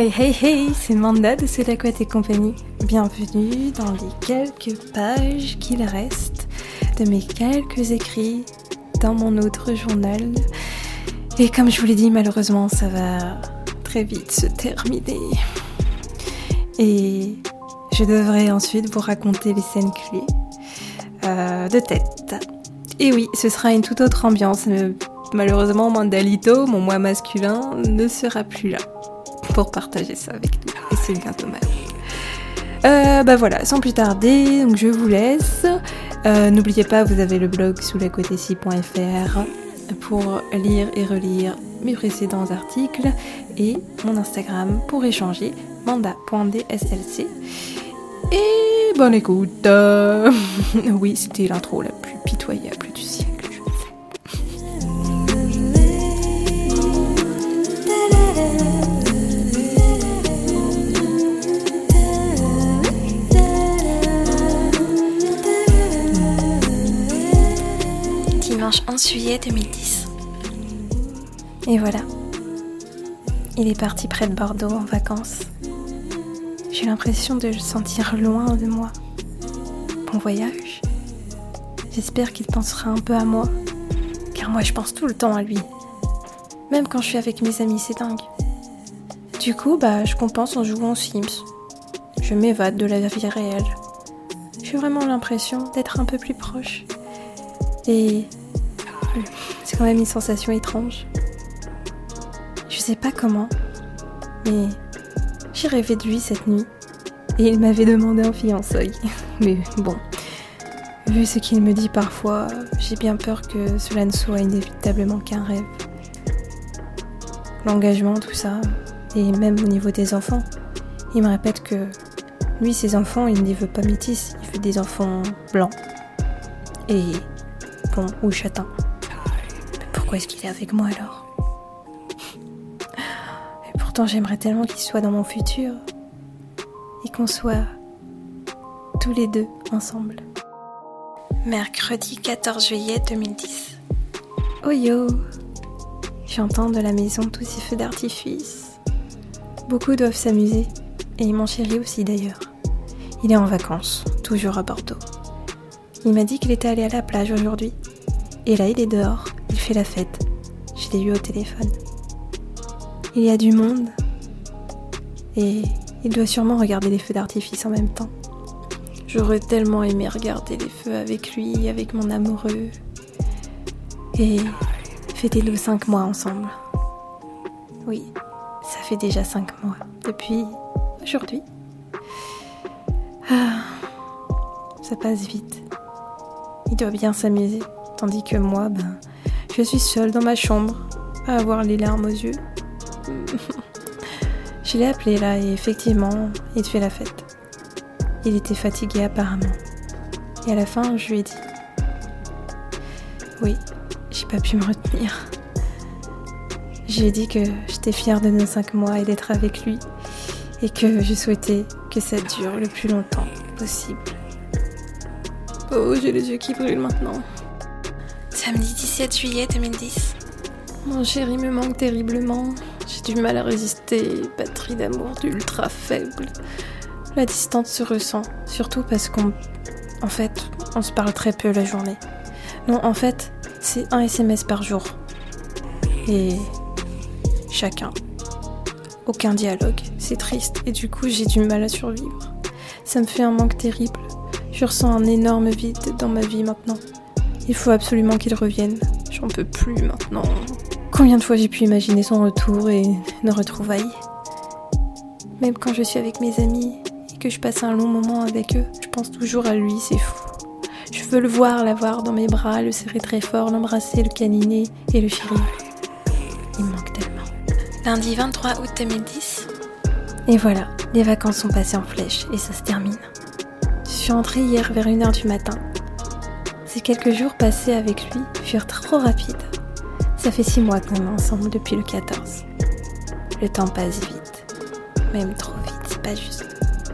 Hey hey hey, c'est Manda de C'est et compagnie. Bienvenue dans les quelques pages qu'il reste de mes quelques écrits dans mon autre journal. Et comme je vous l'ai dit, malheureusement, ça va très vite se terminer. Et je devrais ensuite vous raconter les scènes clés euh, de tête. Et oui, ce sera une toute autre ambiance. Malheureusement, Mandalito, mon moi masculin, ne sera plus là pour partager ça avec nous. Et c'est bien dommage. Euh, bah voilà, sans plus tarder, donc je vous laisse. Euh, n'oubliez pas, vous avez le blog sous la pour lire et relire mes précédents articles et mon Instagram pour échanger manda.dslc. Et bonne écoute. oui, c'était l'intro la plus pitoyable du siècle. Dimanche 11 juillet 2010. Et voilà. Il est parti près de Bordeaux en vacances. J'ai l'impression de le sentir loin de moi. Bon voyage. J'espère qu'il pensera un peu à moi. Car moi je pense tout le temps à lui. Même quand je suis avec mes amis, c'est dingue. Du coup, bah, je compense en jouant aux Sims. Je m'évade de la vie réelle. J'ai vraiment l'impression d'être un peu plus proche. Et quand même une sensation étrange. Je sais pas comment, mais j'ai rêvé de lui cette nuit et il m'avait demandé en fiançailles. Mais bon, vu ce qu'il me dit parfois, j'ai bien peur que cela ne soit inévitablement qu'un rêve. L'engagement, tout ça, et même au niveau des enfants, il me répète que lui, ses enfants, il ne veut pas métis, il veut des enfants blancs et bon ou châtains. Pourquoi est-ce qu'il est avec moi alors j'aimerais tellement qu'il soit dans mon futur et qu'on soit tous les deux ensemble. Mercredi 14 juillet 2010. Oh yo J'entends de la maison tous ces feux d'artifice. Beaucoup doivent s'amuser, et mon chéri aussi d'ailleurs. Il est en vacances, toujours à Bordeaux. Il m'a dit qu'il était allé à la plage aujourd'hui. Et là, il est dehors, il fait la fête. Je l'ai eu au téléphone. Il y a du monde. Et il doit sûrement regarder les feux d'artifice en même temps. J'aurais tellement aimé regarder les feux avec lui, avec mon amoureux. Et fêter nos cinq mois ensemble. Oui, ça fait déjà cinq mois, depuis aujourd'hui. Ah, ça passe vite. Il doit bien s'amuser, tandis que moi, ben, je suis seule dans ma chambre, à avoir les larmes aux yeux. Je l'ai appelé là et effectivement, il fait la fête. Il était fatigué apparemment. Et à la fin, je lui ai dit Oui, j'ai pas pu me retenir. Je lui ai dit que j'étais fière de nos cinq mois et d'être avec lui et que je souhaitais que ça dure le plus longtemps possible. Oh, j'ai les yeux qui brûlent maintenant. Samedi 17 juillet 2010. Mon chéri me manque terriblement. J'ai du mal à résister, batterie d'amour ultra faible. La distance se ressent, surtout parce qu'on. En fait, on se parle très peu la journée. Non, en fait, c'est un SMS par jour. Et. chacun. Aucun dialogue. C'est triste et du coup, j'ai du mal à survivre. Ça me fait un manque terrible. Je ressens un énorme vide dans ma vie maintenant. Il faut absolument qu'il revienne. J'en peux plus maintenant. Combien de fois j'ai pu imaginer son retour et nos retrouvailles? Même quand je suis avec mes amis et que je passe un long moment avec eux, je pense toujours à lui, c'est fou. Je veux le voir, l'avoir dans mes bras, le serrer très fort, l'embrasser, le câliner et le chérir. Il me manque tellement. Lundi 23 août 2010. Et voilà, les vacances sont passées en flèche et ça se termine. Je suis entrée hier vers 1h du matin. Quelques jours passés avec lui furent trop rapides. Ça fait six mois qu'on est ensemble depuis le 14. Le temps passe vite. Même trop vite, c'est pas juste.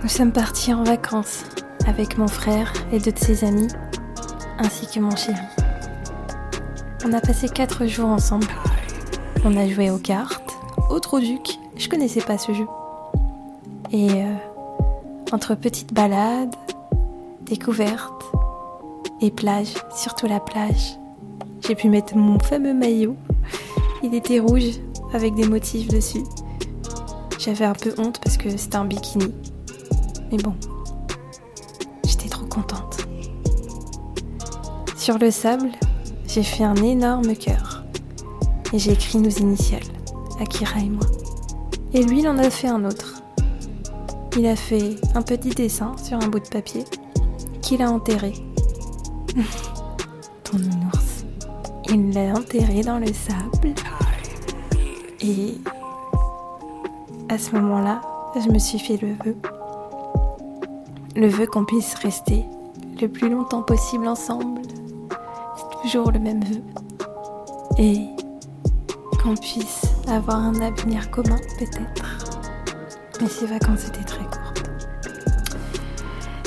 Nous sommes partis en vacances avec mon frère et deux de ses amis, ainsi que mon chéri. On a passé quatre jours ensemble. On a joué aux cartes, au Troduc. Je connaissais pas ce jeu. Et euh, entre petites balades, découvertes et plage, surtout la plage, j'ai pu mettre mon fameux maillot. Il était rouge avec des motifs dessus. J'avais un peu honte parce que c'était un bikini. Mais bon, j'étais trop contente. Sur le sable, j'ai fait un énorme cœur. Et j'ai écrit nos initiales, Akira et moi. Et lui, il en a fait un autre. Il a fait un petit dessin sur un bout de papier qu'il a enterré. Ton nounours. Il l'a enterré dans le sable. Et à ce moment-là, je me suis fait le vœu. Le vœu qu'on puisse rester le plus longtemps possible ensemble. C'est toujours le même vœu. Et qu'on puisse avoir un avenir commun peut-être. Mais ces vacances étaient très.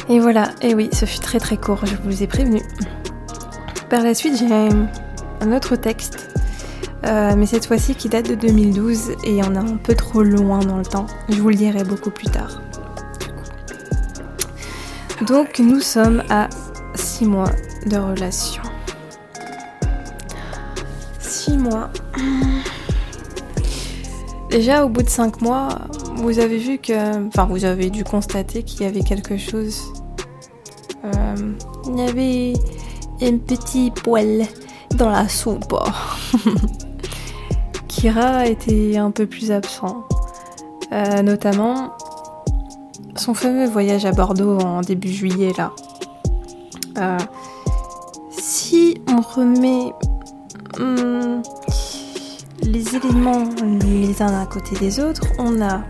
Et voilà, et oui, ce fut très très court, je vous ai prévenu. Par la suite, j'ai un autre texte, euh, mais cette fois-ci qui date de 2012 et on est un peu trop loin dans le temps. Je vous le dirai beaucoup plus tard. Donc nous sommes à 6 mois de relation. 6 mois. Déjà au bout de 5 mois, vous avez vu que... Enfin vous avez dû constater qu'il y avait quelque chose. Euh, il y avait un petit poil dans la soupe. Kira était un peu plus absent. Euh, notamment son fameux voyage à Bordeaux en début juillet là. Euh, si on remet hum, les éléments les uns à côté des autres, on a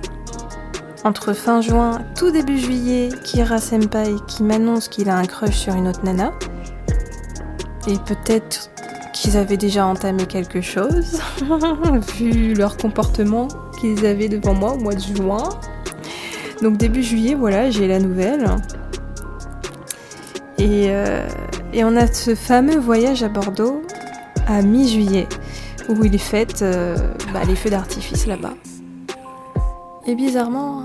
entre fin juin, tout début juillet, Kira Senpai qui m'annonce qu'il a un crush sur une autre nana. Et peut-être qu'ils avaient déjà entamé quelque chose, vu leur comportement qu'ils avaient devant moi au mois de juin. Donc début juillet, voilà, j'ai la nouvelle. Et, euh, et, on a ce fameux voyage à Bordeaux à mi-juillet, où il fait euh, bah, les feux d'artifice là-bas. Et bizarrement,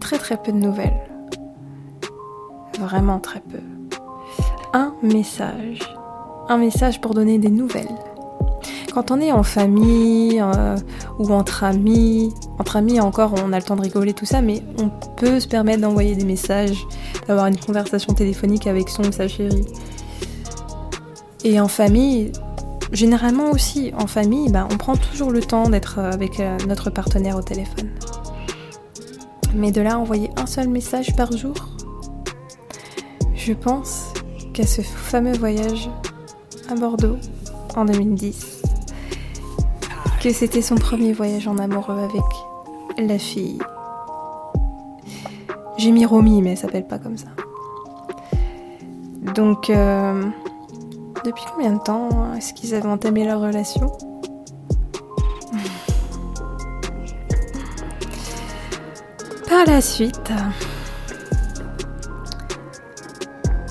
très très peu de nouvelles. Vraiment très peu un message. Un message pour donner des nouvelles. Quand on est en famille euh, ou entre amis, entre amis encore on a le temps de rigoler tout ça, mais on peut se permettre d'envoyer des messages, d'avoir une conversation téléphonique avec son ou sa chérie. Et en famille, généralement aussi, en famille, ben, on prend toujours le temps d'être avec euh, notre partenaire au téléphone. Mais de là, envoyer un seul message par jour, je pense qu'à ce fameux voyage à Bordeaux en 2010, que c'était son premier voyage en amoureux avec la fille. J'ai mis Romy, mais elle s'appelle pas comme ça. Donc, euh, depuis combien de temps est-ce qu'ils avaient entamé leur relation Par la suite,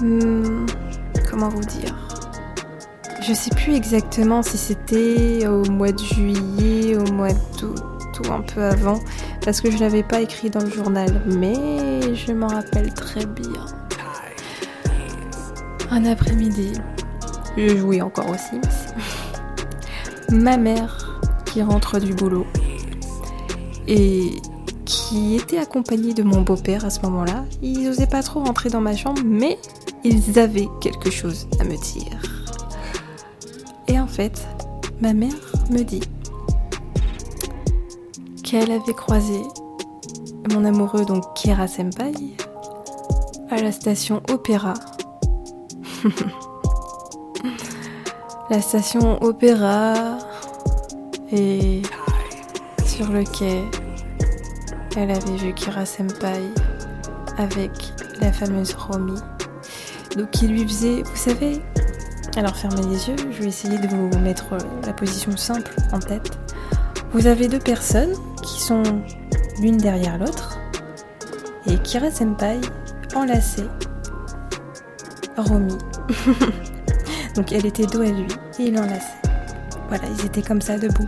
Hmm, comment vous dire Je sais plus exactement si c'était au mois de juillet, au mois d'août ou un peu avant, parce que je l'avais pas écrit dans le journal, mais je m'en rappelle très bien. Un après-midi, je jouais encore aussi. Ma mère qui rentre du boulot et qui était accompagnée de mon beau-père à ce moment-là. Il n'osait pas trop rentrer dans ma chambre, mais ils avaient quelque chose à me dire. Et en fait, ma mère me dit qu'elle avait croisé mon amoureux, donc Kira Senpai, à la station Opéra. la station Opéra et sur le quai, elle avait vu Kira Senpai avec la fameuse Romy. Donc qui lui faisait, vous savez, alors fermez les yeux, je vais essayer de vous mettre la position simple en tête. Vous avez deux personnes qui sont l'une derrière l'autre et Kira Senpai enlacée Romy. Donc elle était dos à lui et il enlaçait. Voilà, ils étaient comme ça debout.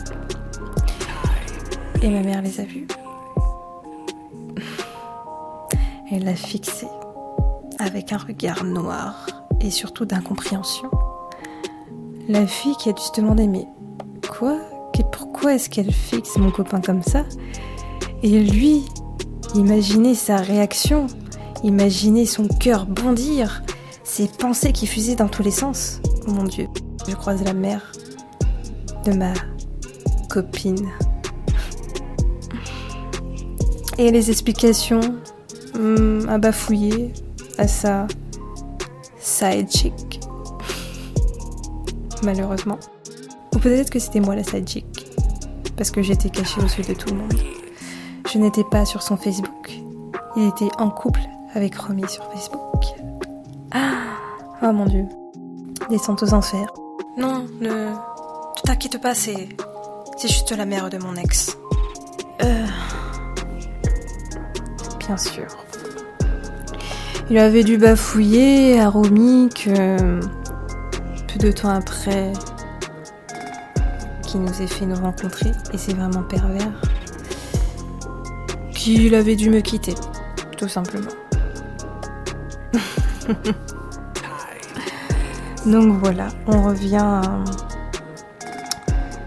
Et ma mère les a vus. Elle l'a fixé avec un regard noir et surtout d'incompréhension. La fille qui a dû se demander mais quoi? Pourquoi est-ce qu'elle fixe mon copain comme ça? Et lui, imaginez sa réaction, imaginez son cœur bondir, ses pensées qui fusaient dans tous les sens. Oh mon dieu, je croise la mère de ma copine. Et les explications hmm, à bafouiller à sa side chick. Malheureusement. Ou peut-être que c'était moi la side chick. Parce que j'étais cachée aux yeux de tout le monde. Je n'étais pas sur son Facebook. Il était en couple avec Romy sur Facebook. Ah Oh mon dieu. Descente aux enfers. Non, ne. T'inquiète pas, c'est. C'est juste la mère de mon ex. Euh. Bien sûr. Il avait dû bafouiller à Romy que. Peu de temps après. Qui nous ait fait nous rencontrer, et c'est vraiment pervers. Qu'il avait dû me quitter, tout simplement. Donc voilà, on revient à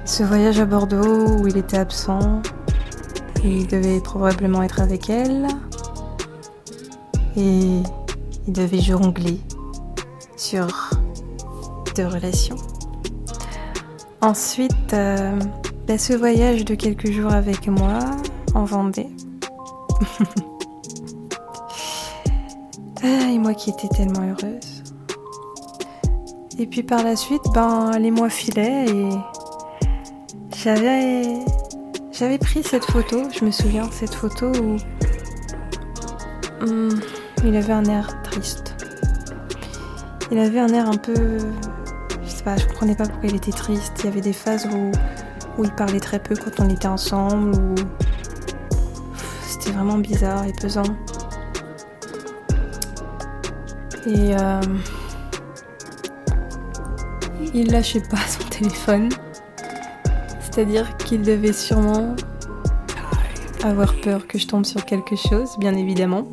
ce voyage à Bordeaux où il était absent. Il devait probablement être avec elle. Et il devait jongler sur deux relations. Ensuite, euh, bah, ce voyage de quelques jours avec moi en Vendée. ah, et moi qui étais tellement heureuse. Et puis par la suite, ben, les mois filaient et j'avais, j'avais pris cette photo, je me souviens, cette photo où hmm, il avait un air triste. Il avait un air un peu, je sais pas, je comprenais pas pourquoi il était triste. Il y avait des phases où, où il parlait très peu quand on était ensemble, c'était vraiment bizarre et pesant. Et euh, il lâchait pas son téléphone. C'est-à-dire qu'il devait sûrement avoir peur que je tombe sur quelque chose, bien évidemment.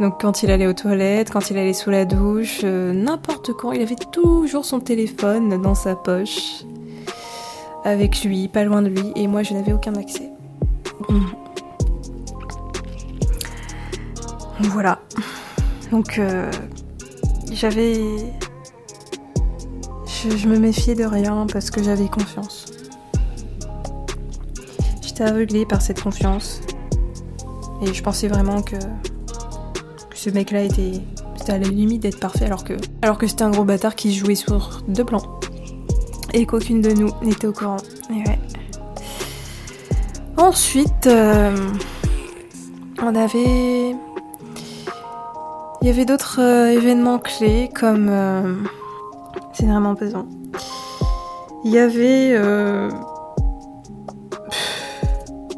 Donc quand il allait aux toilettes, quand il allait sous la douche, euh, n'importe quand, il avait toujours son téléphone dans sa poche, avec lui, pas loin de lui, et moi je n'avais aucun accès. Voilà. Donc euh, j'avais je, me méfiais de rien parce que j'avais confiance. J'étais aveuglée par cette confiance. Et je pensais vraiment que, ce mec-là était, à la limite d'être parfait alors que, alors que c'était un gros bâtard qui jouait sur deux plans. Et qu'aucune de nous n'était au courant. Ensuite, euh, on avait. Il y avait d'autres euh, événements clés comme. Euh, c'est vraiment pesant. Il y avait. Euh,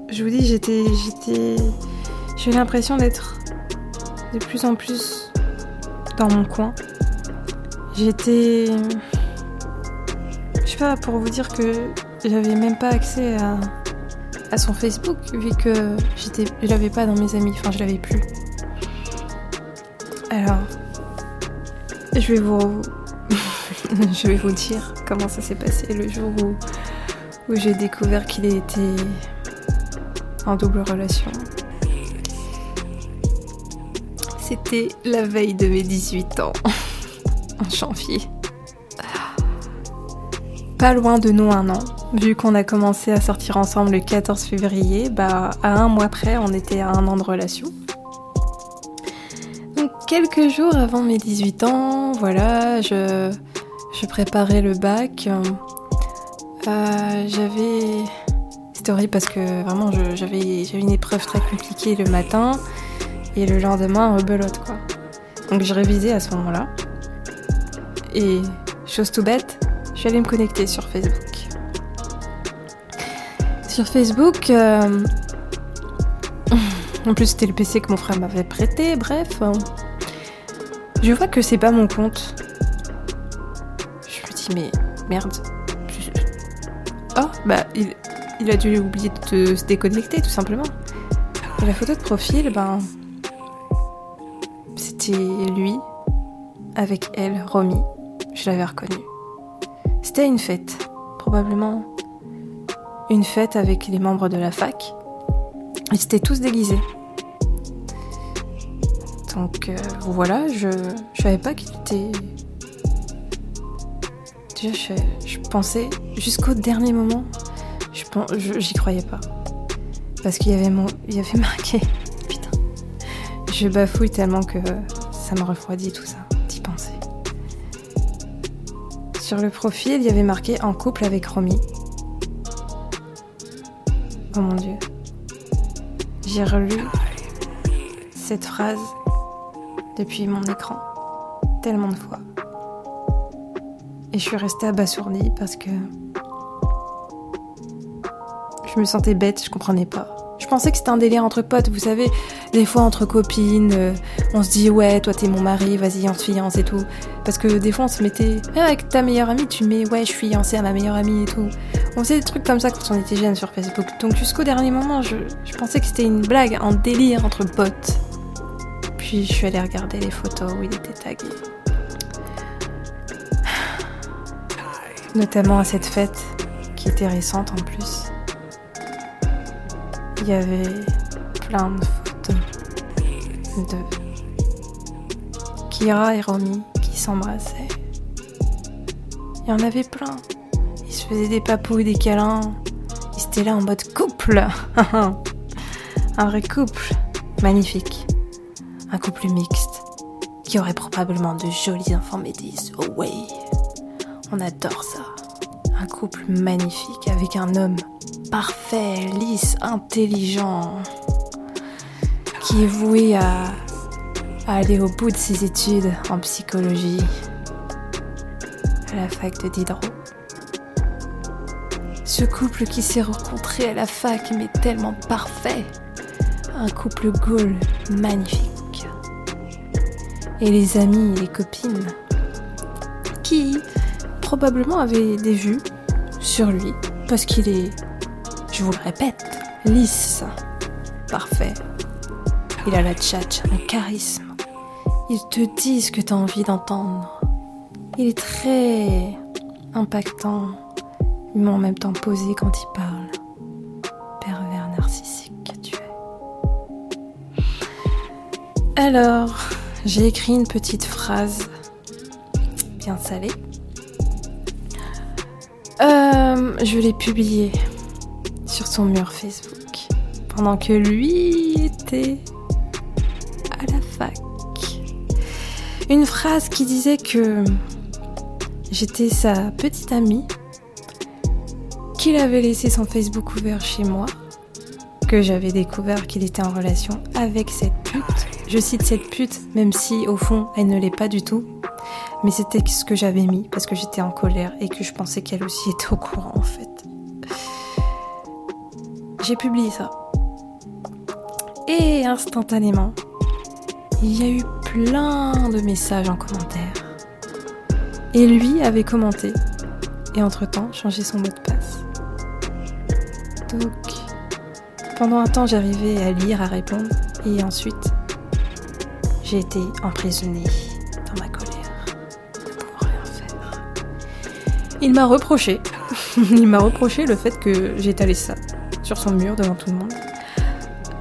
je vous dis, j'étais. J'étais. J'ai l'impression d'être de plus en plus dans mon coin. J'étais. Je sais pas, pour vous dire que j'avais même pas accès à, à son Facebook, vu que j'étais, je l'avais pas dans mes amis, enfin je l'avais plus. Alors, je vais vous, je vais vous dire comment ça s'est passé le jour où, j'ai découvert qu'il était en double relation. C'était la veille de mes 18 ans, en janvier. Pas loin de nous un an, vu qu'on a commencé à sortir ensemble le 14 février, bah à un mois près on était à un an de relation. Donc quelques jours avant mes 18 ans, voilà, je, je préparais le bac. Euh, j'avais. C'était horrible parce que vraiment j'avais une épreuve très compliquée le matin et le lendemain rebelote quoi. Donc je révisais à ce moment-là. Et chose tout bête, je suis allée me connecter sur Facebook. Sur Facebook, euh, en plus c'était le PC que mon frère m'avait prêté, bref. Je vois que c'est pas mon compte mais merde. Oh, bah, il, a dû oublier de se déconnecter, tout simplement. La photo de profil, ben. c'était lui, avec elle, Romy. Je l'avais reconnu. C'était une fête, probablement une fête avec les membres de la fac. Ils étaient tous déguisés. Donc euh, voilà, je, je savais pas qu'il était. Je, je pensais jusqu'au dernier moment, je j'y croyais pas. Parce qu'il y avait y avait marqué. Putain. Je bafouille tellement que ça me refroidit tout ça, d'y penser. Sur le profil, il y avait marqué en couple avec Romy. Oh mon dieu. J'ai relu cette phrase depuis mon écran tellement de fois. Et je suis restée abasourdie parce que je me sentais bête, je comprenais pas. Je pensais que c'était un délire entre potes, vous savez, des fois entre copines, euh, on se dit ouais, toi t'es mon mari, vas-y on se fiance et tout. Parce que des fois on se mettait, même avec ta meilleure amie, tu mets ouais, je suis fiancée à ma meilleure amie et tout. On faisait des trucs comme ça quand on était jeunes sur Facebook. Donc jusqu'au dernier moment, je, je pensais que c'était une blague, un délire entre potes. Puis je suis allée regarder les photos où il était tagué. Notamment à cette fête qui était récente en plus. Il y avait plein de photos de Kira et Romy qui s'embrassaient. Il y en avait plein. Ils se faisaient des papouilles, des câlins. Ils étaient là en mode couple. Un vrai couple. Magnifique. Un couple mixte qui aurait probablement de jolis enfants. Oh ouais. On adore ça. Un couple magnifique avec un homme parfait, lisse, intelligent, qui est voué à, aller au bout de ses études en psychologie à la fac de Diderot. Ce couple qui s'est rencontré à la fac mais tellement parfait. Un couple goal magnifique. Et les amis et les copines qui? Probablement avaient des vues sur lui parce qu'il est je vous le répète, lisse, parfait. Il a la tchatch, un charisme. Il te dit ce que tu as envie d'entendre. Il est très impactant, mais en même temps posé quand il parle. Pervers narcissique que tu es. Alors, j'ai écrit une petite phrase bien salée. Euh, je l'ai publiée sur son mur Facebook pendant que lui était à la fac. Une phrase qui disait que j'étais sa petite amie, qu'il avait laissé son Facebook ouvert chez moi, que j'avais découvert qu'il était en relation avec cette pute. Je cite cette pute, même si au fond elle ne l'est pas du tout. Mais c'était ce que j'avais mis parce que j'étais en colère et que je pensais qu'elle aussi était au courant en fait j'ai publié ça. Et instantanément, il y a eu plein de messages en commentaire. Et lui avait commenté. Et entre-temps, changé son mot de passe. Donc, pendant un temps, j'arrivais à lire, à répondre. Et ensuite, j'ai été emprisonnée Il m'a reproché. il m'a reproché le fait que j'étalais ça sur son mur devant tout le monde,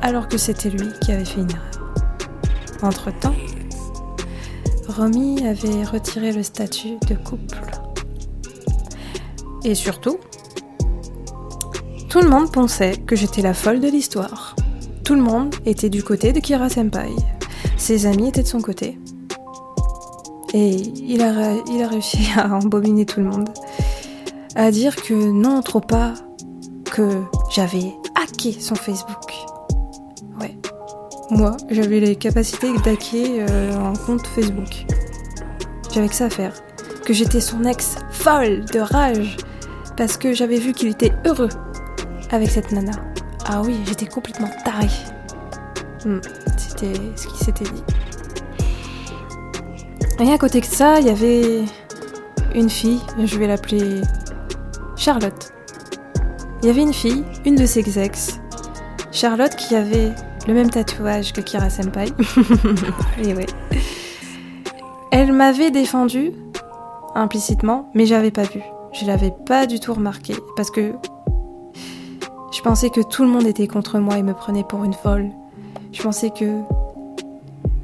alors que c'était lui qui avait fait une erreur. Entre-temps, Romy avait retiré le statut de couple. Et surtout, tout le monde pensait que j'étais la folle de l'histoire. Tout le monde était du côté de Kira Senpai. Ses amis étaient de son côté. Et il a, réussi à embobiner tout le monde. À dire que non, trop pas, que j'avais hacké son Facebook. Ouais. Moi, j'avais les capacités d'hacker euh, un compte Facebook. J'avais que ça à faire. Que j'étais son ex folle de rage. Parce que j'avais vu qu'il était heureux avec cette nana. Ah oui, j'étais complètement tarée. Hmm, c'était ce qui s'était dit. Et à côté de ça, il y avait une fille, je vais l'appeler Charlotte. Il y avait une fille, une de ses ex, Charlotte, qui avait le même tatouage que Kira Senpai. Et ouais. Elle m'avait défendu implicitement, mais j'avais pas vu. Je l'avais pas du tout remarqué parce que je pensais que tout le monde était contre moi et me prenait pour une folle. Je pensais que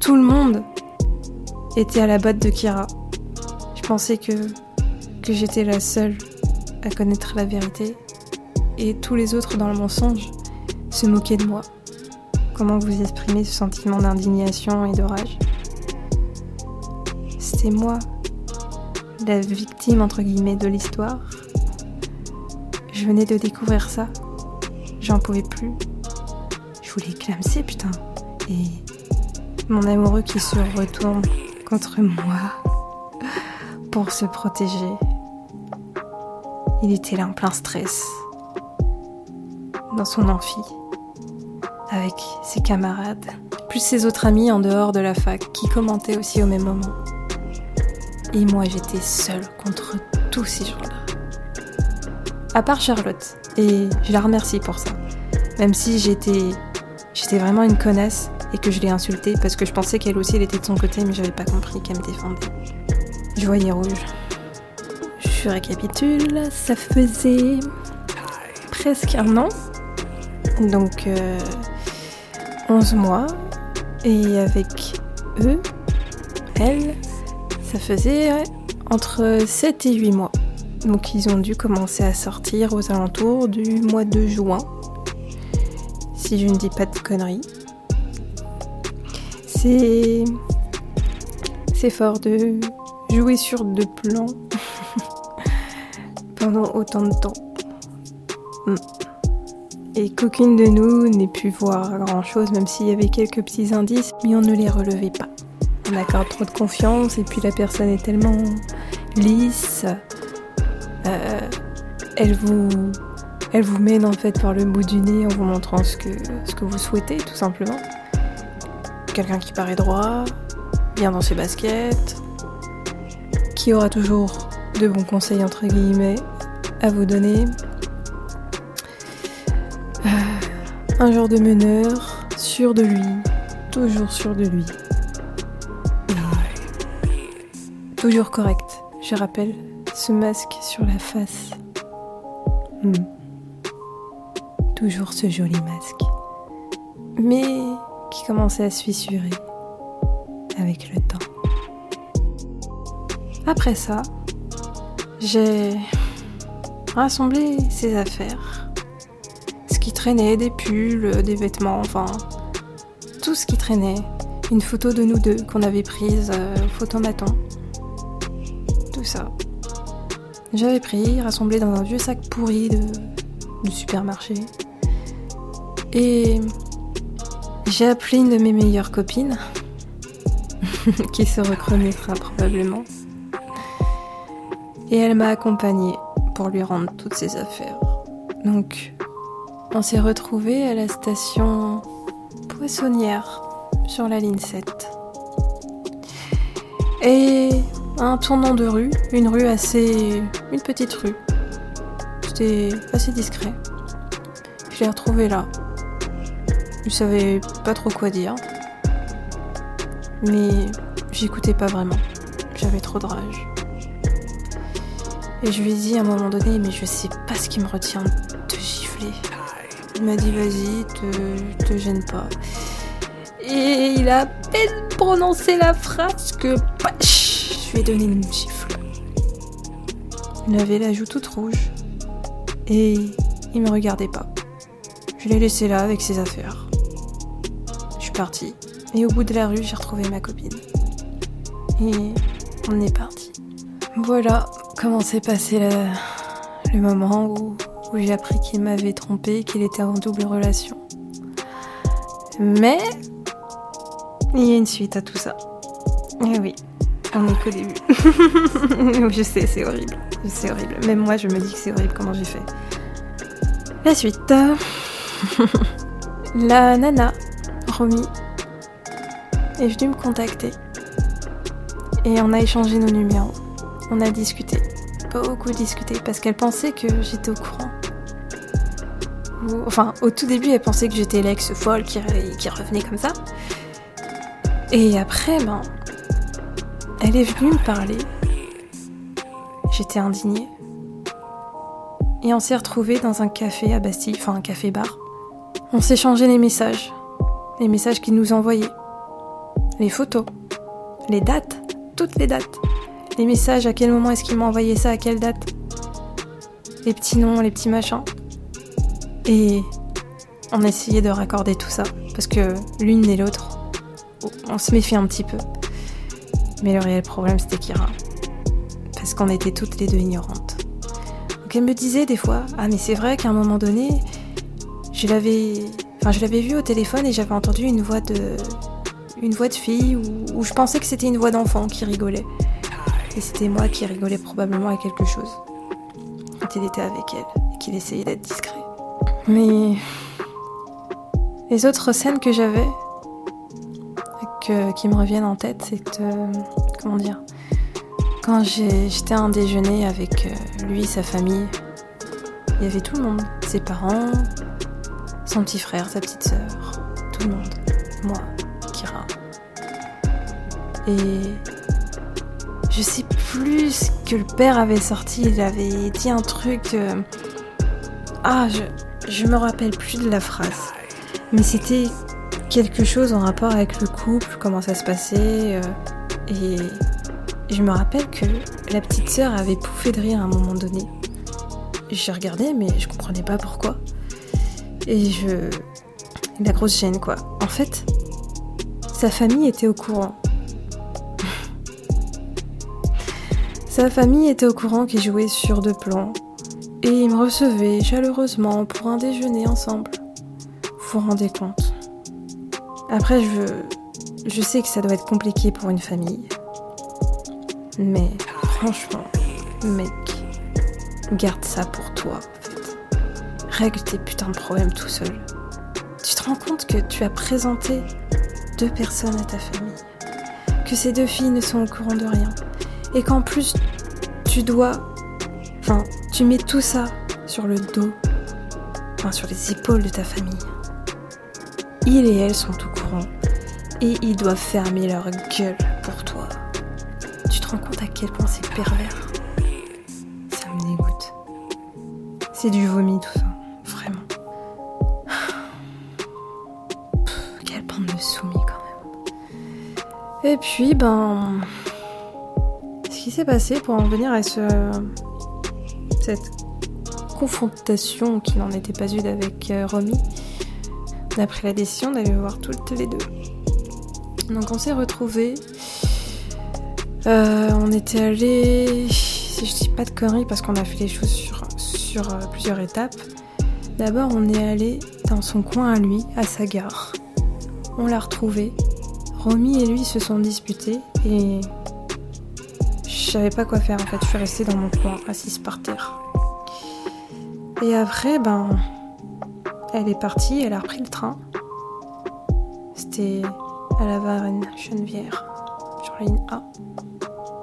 tout le monde était à la botte de Kira. Je pensais que, que j'étais la seule à connaître la vérité et tous les autres dans le mensonge se moquaient de moi. Comment vous exprimez ce sentiment d'indignation et de rage C'était moi, la victime entre guillemets de l'histoire. Je venais de découvrir ça. J'en pouvais plus. Je voulais clamser, putain. Et mon amoureux qui se retourne contre moi pour se protéger. Il était là en plein stress, dans son amphi, avec ses camarades, plus ses autres amis en dehors de la fac qui commentaient aussi au même moment. Et moi j'étais seule contre tous ces gens-là. À part Charlotte, et je la remercie pour ça. Même si j'étais j'étais vraiment une connasse et que je l'ai insultée parce que je pensais qu'elle aussi était de son côté mais j'avais pas compris qu'elle me défendait. Je voyais rouge. Je récapitule, ça faisait presque un an, donc 11 euh, mois, et avec eux, elle, ça faisait entre 7 et 8 mois. Donc ils ont dû commencer à sortir aux alentours du mois de juin, si je ne dis pas de conneries. C'est c'est fort de jouer sur deux plans pendant autant de temps. Hmm. Et qu'aucune de nous n'ait pu voir grand chose, même s'il y avait quelques petits indices, mais on ne les relevait pas. On accorde trop de confiance et puis la personne est tellement lisse. Euh, elle vous elle vous mène en fait par le bout du nez en vous montrant ce que, ce que vous souhaitez tout simplement. Quelqu'un qui paraît droit, bien dans ses baskets, qui aura toujours de bons conseils entre guillemets à vous donner. Euh, un genre de meneur, sûr de lui, toujours sûr de lui. toujours correct, je rappelle, ce masque sur la face. Hmm. Toujours ce joli masque. Mais qui commençait à se fissurer avec le temps. Après ça, j'ai rassemblé ses affaires. Ce qui traînait, des pulls, des vêtements, enfin, tout ce qui traînait. Une photo de nous deux qu'on avait prise euh, photomaton. Tout ça. J'avais pris, rassemblé dans un vieux sac pourri de, du supermarché. Et j'ai appelé une de mes meilleures copines, qui se reconnaîtra probablement. Et elle m'a accompagnée pour lui rendre toutes ses affaires. Donc, on s'est retrouvés à la station Poissonnière sur la ligne 7. Et un tournant de rue, une rue assez. une petite rue. C'était assez discret. Je l'ai retrouvé là. Je savais pas trop quoi dire. Mais j'écoutais pas vraiment. J'avais trop de rage. Et je lui ai dit à un moment donné, mais je sais pas ce qui me retient de gifler. Il m'a dit, vas-y, te, te gêne pas. Et il a à peine prononcé la phrase que je lui ai donné une gifle. Il avait la joue toute rouge. Et il me regardait pas. Je l'ai laissé là avec ses affaires. Je suis partie. Et au bout de la rue, j'ai retrouvé ma copine. Et on est parti. Voilà, comment s'est passé le, moment où, j'ai appris qu'il m'avait trompé, qu'il était en double relation. Mais il y a une suite à tout ça. Et oui, on est qu'au début. je sais, c'est horrible. C'est horrible. Même moi, je me dis que c'est horrible comment j'ai fait. La suite. La nana, Romy, est venue me contacter. Et on a échangé nos numéros. On a discuté beaucoup discuté parce qu'elle pensait que j'étais au courant. Enfin, au tout début, elle pensait que j'étais l'ex folle qui, revenait comme ça. Et après, ben, Elle est venue me parler. J'étais indignée. Et on s'est retrouvés dans un café à Bastille, enfin un café-bar. On s'est changé les messages. Les messages qu'il nous envoyait. Les photos. Les dates. Toutes les dates. Les messages, à quel moment est-ce qu'il m'a envoyé ça, à quelle date. Les petits noms, les petits machins. Et on essayait de raccorder tout ça. Parce que l'une et l'autre, on se méfie un petit peu. Mais le réel problème, c'était Kira. Parce qu'on était toutes les deux ignorantes. Donc elle me disait des fois, ah mais c'est vrai qu'à un moment donné, je l'avais, enfin je l'avais vu au téléphone et j'avais entendu une voix de, une voix de fille où, je pensais que c'était une voix d'enfant qui rigolait. Et c'était moi qui rigolais probablement à quelque chose. Quand il était avec elle et qu'il essayait d'être discret. Mais les autres scènes que j'avais, qui me reviennent en tête, c'est comment dire, quand j'étais à un déjeuner avec euh, lui, sa famille, il y avait tout le monde, ses parents, son petit frère, sa petite sœur, tout le monde, moi, Kira. Et que le père avait sorti, il avait dit un truc. Euh, ah, je, je me rappelle plus de la phrase. Mais c'était quelque chose en rapport avec le couple, comment ça se passait. Euh, et je me rappelle que la petite sœur avait pouffé de rire à un moment donné. J'ai regardé, mais je comprenais pas pourquoi. Et je. La grosse gêne, quoi. En fait, sa famille était au courant. Sa famille était au courant qu'il jouait sur deux plans. Et il me recevait chaleureusement pour un déjeuner ensemble. Vous vous rendez compte? Après, je, je sais que ça doit être compliqué pour une famille. Mais franchement, mec, garde ça pour toi. Règle tes putains de problèmes tout seul. Tu te rends compte que tu as présenté deux personnes à ta famille, que ces deux filles ne sont au courant de rien, et qu'en plus, tu dois. Enfin, tu mets tout ça sur le dos, enfin, sur les épaules de ta famille. Il et elle sont au courant et ils doivent fermer leur gueule pour toi. Tu te rends compte à quel point c'est pervers Ça me dégoûte. C'est du vomi tout ça, vraiment. quelle bande de soumis quand même. Et puis, ben. Ce qui s'est passé pour en venir à ce. cette confrontation qui n'en était pas une avec euh, Romy on a pris la décision d'aller voir toutes les deux. Donc on s'est retrouvés. Euh, on était allés, si je dis pas de conneries, parce qu'on a fait les choses sur, sur euh, plusieurs étapes. D'abord, on est allé dans son coin à lui, à sa gare. On l'a retrouvé. Romy et lui se sont disputés et savais pas quoi faire en fait. Je suis restée dans mon coin, assise par terre. Et après, ben, elle est partie, elle a repris le train. C'était à la Varenne, Chenevière, sur la ligne A.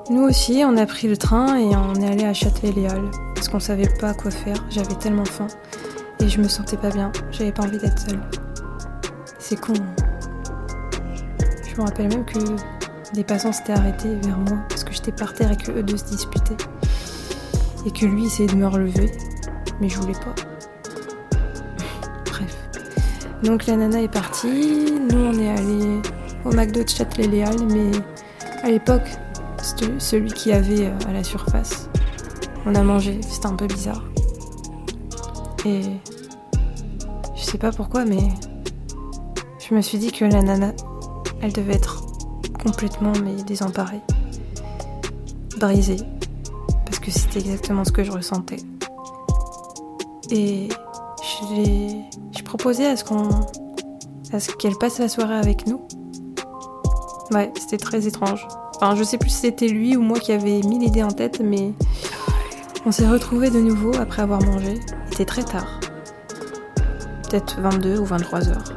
Nous aussi, on a pris le train et on est allé à Châtelet-Léal parce qu'on savait pas quoi faire. J'avais tellement faim et je me sentais pas bien. J'avais pas envie d'être seule. C'est con. Je me rappelle même que des passants s'étaient arrêtés vers moi que j'étais par terre et que eux deux se disputaient. Et que lui essayait de me relever, mais je voulais pas. Donc la nana est partie, nous on est allé au McDo de Châtelet-Léal, mais à l'époque, celui qui avait euh, à la surface. On a mangé, c'était un peu bizarre. Et je sais pas pourquoi, mais je me suis dit que la nana, elle devait être complètement mais désemparée, brisée, parce que c'était exactement ce que je ressentais. Et j'ai proposé à ce qu'on, à ce qu'elle passe la soirée avec nous. Ouais, c'était très étrange. Enfin, je sais plus si c'était lui ou moi qui avait mis l'idée en tête, mais on s'est retrouvés de nouveau après avoir mangé. Il était très tard. Peut-être 22 ou 23 heures.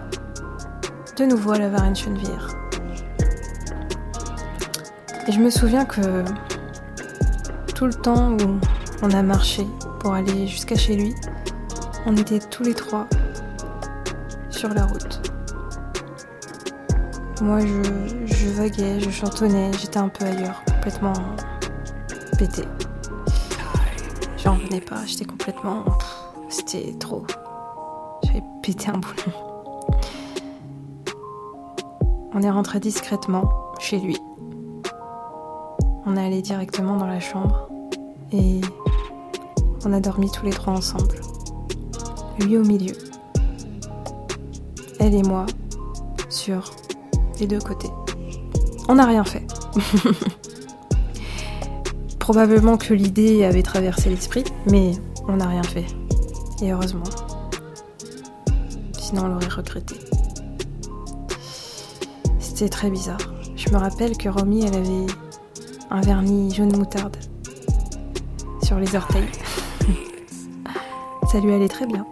De nouveau à la Varenne Chenevière. Et je me souviens que tout le temps où on a marché pour aller jusqu'à chez lui, on était tous les trois sur la route. Moi, je, vaguais, je chantonnais, j'étais un peu ailleurs. complètement pété. J'en revenais pas, j'étais complètement. C'était trop. J'avais pété un boulon. On est rentré discrètement chez lui. On est allé directement dans la chambre et on a dormi tous les trois ensemble. Lui au milieu. Elle et moi sur les deux côtés. On n'a rien fait. Probablement que l'idée avait traversé l'esprit, mais on n'a rien fait. Et heureusement. Sinon on l'aurait regretté. C'était très bizarre. Je me rappelle que Romy, elle avait un vernis jaune moutarde sur les orteils. Ça lui allait très bien.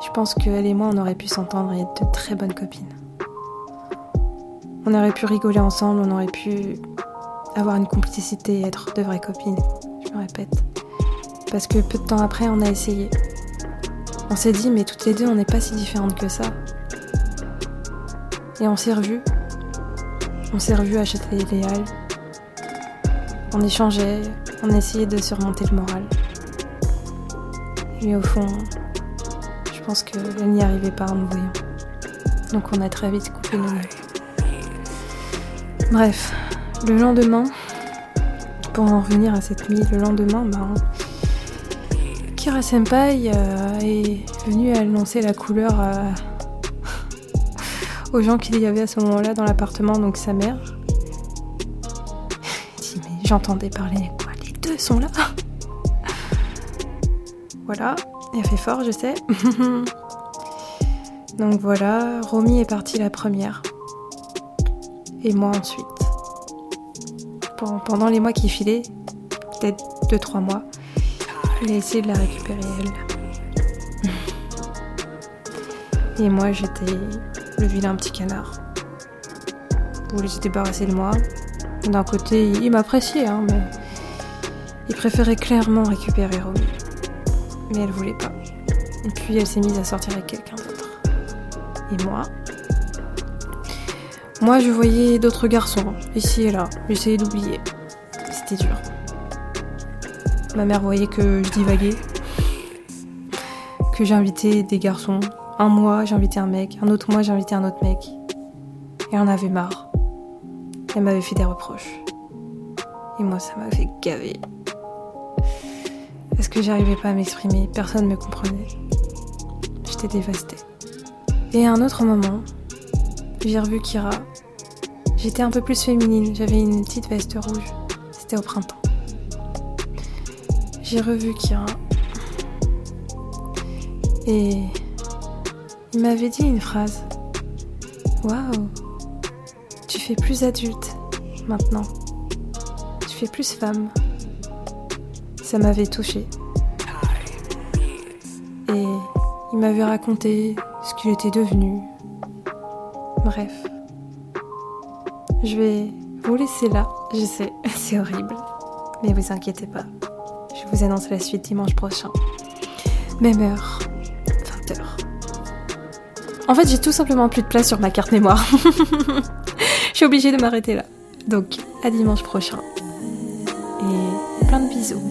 Je pense qu'elle et moi, on aurait pu s'entendre et être de très bonnes copines. On aurait pu rigoler ensemble, on aurait pu avoir une complicité et être de vraies copines. Je me répète. Parce que peu de temps après, on a essayé. On s'est dit, mais toutes les deux, on n'est pas si différentes que ça. Et on s'est revus. On s'est revus à Châtelet-Léal. On échangeait, on essayait de surmonter le moral. Mais au fond, je pense qu'elle n'y arrivait pas en nous voyant. Donc on a très vite coupé nos mains. Bref, le lendemain, pour en revenir à cette nuit, le lendemain, ben, Kira Senpai euh, est venu annoncer la couleur aux gens qu'il y avait à ce moment-là dans l'appartement, donc sa mère. J'entendais parler sont là. voilà, il a fait fort, je sais. donc voilà, Romy est partie la première et moi ensuite. Pendant les mois qui filaient, peut-être 2-3 mois, il a essayé de la récupérer elle. Et moi j'étais le vilain petit canard. Il voulait se débarrasser de moi. D'un côté, il m'appréciait, hein, mais il préférait clairement récupérer Romy. Mais elle voulait pas. Et puis elle s'est mise à sortir avec quelqu'un d'autre. Et moi, moi, je voyais d'autres garçons, ici et là. J'essayais d'oublier. C'était dur. Ma mère voyait que je divaguais. Que j'invitais des garçons. Un mois, j'invitais un mec. Un autre mois, j'invitais un autre mec. Et on avait marre. Elle m'avait fait des reproches. Et moi, ça m'avait gavé. Que j'arrivais pas à m'exprimer. Personne ne me comprenait. J'étais dévastée. Et à un autre moment, j'ai revu Kira. J'étais un peu plus féminine, j'avais une petite veste rouge. C'était au printemps. J'ai revu Kira. Et il m'avait dit une phrase. Waouh, tu fais plus adulte maintenant. Tu fais plus femme. Ça m'avait touchée. M'avait raconté ce qu'il était devenu, Bref. Je vais vous laisser là. Je sais, c'est horrible. Mais vous inquiétez pas. Je vous annonce la suite dimanche prochain. Même heure. 20h. En fait, j'ai tout simplement plus de place sur ma carte mémoire. Je suis obligée de m'arrêter là. Donc, à dimanche prochain. Et plein de bisous.